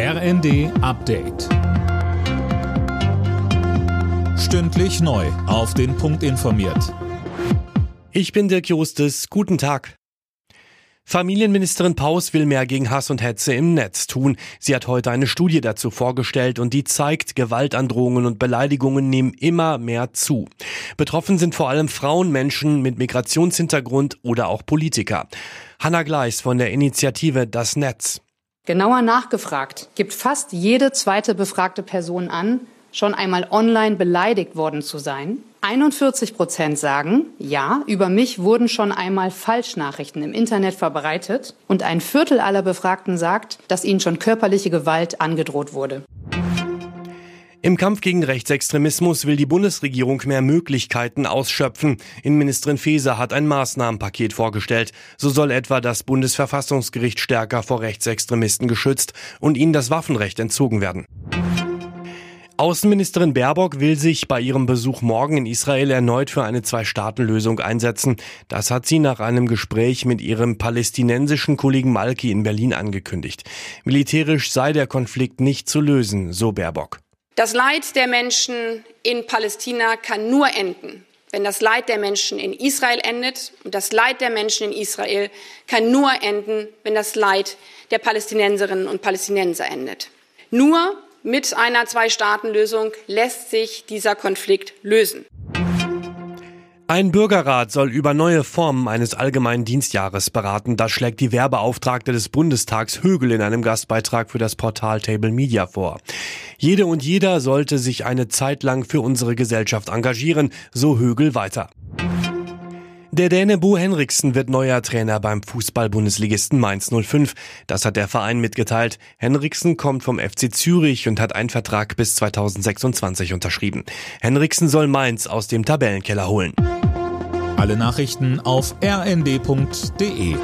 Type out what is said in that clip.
RND Update. Stündlich neu. Auf den Punkt informiert. Ich bin Dirk Jostes. Guten Tag. Familienministerin Paus will mehr gegen Hass und Hetze im Netz tun. Sie hat heute eine Studie dazu vorgestellt und die zeigt, Gewaltandrohungen und Beleidigungen nehmen immer mehr zu. Betroffen sind vor allem Frauen, Menschen mit Migrationshintergrund oder auch Politiker. Hanna Gleis von der Initiative Das Netz. Genauer nachgefragt gibt fast jede zweite befragte Person an, schon einmal online beleidigt worden zu sein. 41 Prozent sagen, ja, über mich wurden schon einmal Falschnachrichten im Internet verbreitet. Und ein Viertel aller Befragten sagt, dass ihnen schon körperliche Gewalt angedroht wurde. Im Kampf gegen Rechtsextremismus will die Bundesregierung mehr Möglichkeiten ausschöpfen. Innenministerin Faeser hat ein Maßnahmenpaket vorgestellt. So soll etwa das Bundesverfassungsgericht stärker vor Rechtsextremisten geschützt und ihnen das Waffenrecht entzogen werden. Außenministerin Baerbock will sich bei ihrem Besuch morgen in Israel erneut für eine Zwei-Staaten-Lösung einsetzen. Das hat sie nach einem Gespräch mit ihrem palästinensischen Kollegen Malki in Berlin angekündigt. Militärisch sei der Konflikt nicht zu lösen, so Baerbock. Das Leid der Menschen in Palästina kann nur enden, wenn das Leid der Menschen in Israel endet. Und das Leid der Menschen in Israel kann nur enden, wenn das Leid der Palästinenserinnen und Palästinenser endet. Nur mit einer Zwei-Staaten-Lösung lässt sich dieser Konflikt lösen. Ein Bürgerrat soll über neue Formen eines allgemeinen Dienstjahres beraten. Das schlägt die Werbeauftragte des Bundestags Högel in einem Gastbeitrag für das Portal Table Media vor. Jede und jeder sollte sich eine Zeit lang für unsere Gesellschaft engagieren, so Högel weiter. Der Däne Bo Henriksen wird neuer Trainer beim Fußball-Bundesligisten Mainz 05. Das hat der Verein mitgeteilt. Henriksen kommt vom FC Zürich und hat einen Vertrag bis 2026 unterschrieben. Henriksen soll Mainz aus dem Tabellenkeller holen. Alle Nachrichten auf rnd.de